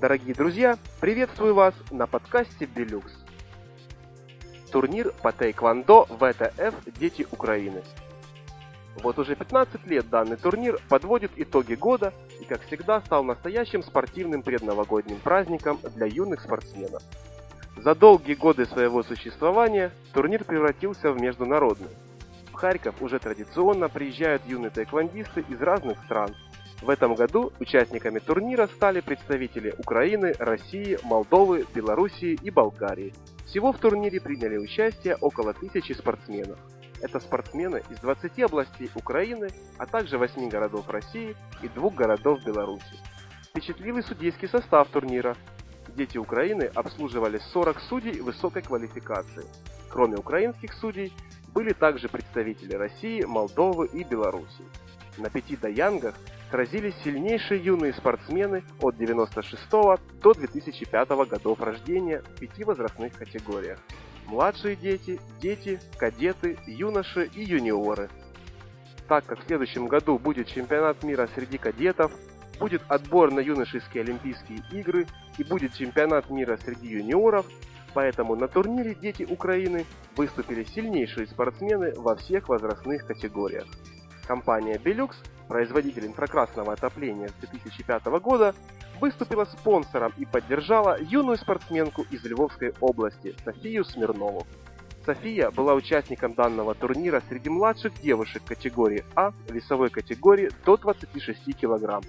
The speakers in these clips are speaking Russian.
Дорогие друзья, приветствую вас на подкасте Белюкс. Турнир по тайквандо ВТФ «Дети Украины». Вот уже 15 лет данный турнир подводит итоги года и, как всегда, стал настоящим спортивным предновогодним праздником для юных спортсменов. За долгие годы своего существования турнир превратился в международный. В Харьков уже традиционно приезжают юные тайквандисты из разных стран – в этом году участниками турнира стали представители Украины, России, Молдовы, Белоруссии и Болгарии. Всего в турнире приняли участие около тысячи спортсменов. Это спортсмены из 20 областей Украины, а также 8 городов России и двух городов Беларуси. Впечатлил и судейский состав турнира. Дети Украины обслуживали 40 судей высокой квалификации. Кроме украинских судей, были также представители России, Молдовы и Беларуси. На пяти даянгах сразились сильнейшие юные спортсмены от 96 до 2005 годов рождения в пяти возрастных категориях. Младшие дети, дети, кадеты, юноши и юниоры. Так как в следующем году будет чемпионат мира среди кадетов, будет отбор на юношеские Олимпийские игры и будет чемпионат мира среди юниоров, поэтому на турнире «Дети Украины» выступили сильнейшие спортсмены во всех возрастных категориях. Компания Belux производитель инфракрасного отопления с 2005 года, выступила спонсором и поддержала юную спортсменку из Львовской области Софию Смирнову. София была участником данного турнира среди младших девушек категории А весовой категории до 26 кг.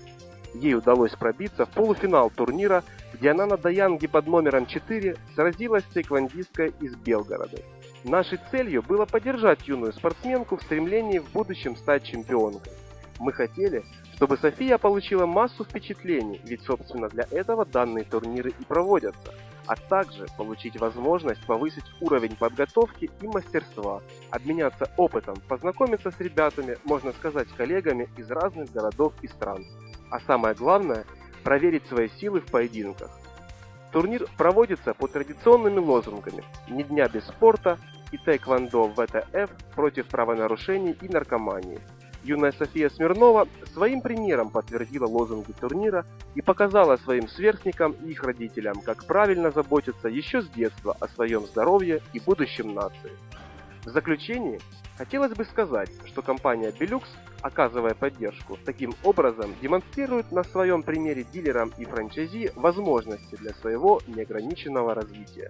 Ей удалось пробиться в полуфинал турнира, где она на Даянге под номером 4 сразилась с тайквандисткой из Белгорода. Нашей целью было поддержать юную спортсменку в стремлении в будущем стать чемпионкой. Мы хотели, чтобы София получила массу впечатлений, ведь собственно для этого данные турниры и проводятся, а также получить возможность повысить уровень подготовки и мастерства, обменяться опытом, познакомиться с ребятами, можно сказать коллегами из разных городов и стран. А самое главное – проверить свои силы в поединках. Турнир проводится по традиционными лозунгами «Ни дня без спорта» и «Тэквондо ВТФ против правонарушений и наркомании», Юная София Смирнова своим примером подтвердила лозунги турнира и показала своим сверстникам и их родителям, как правильно заботиться еще с детства о своем здоровье и будущем нации. В заключении хотелось бы сказать, что компания Belux, оказывая поддержку, таким образом демонстрирует на своем примере дилерам и франчайзи возможности для своего неограниченного развития.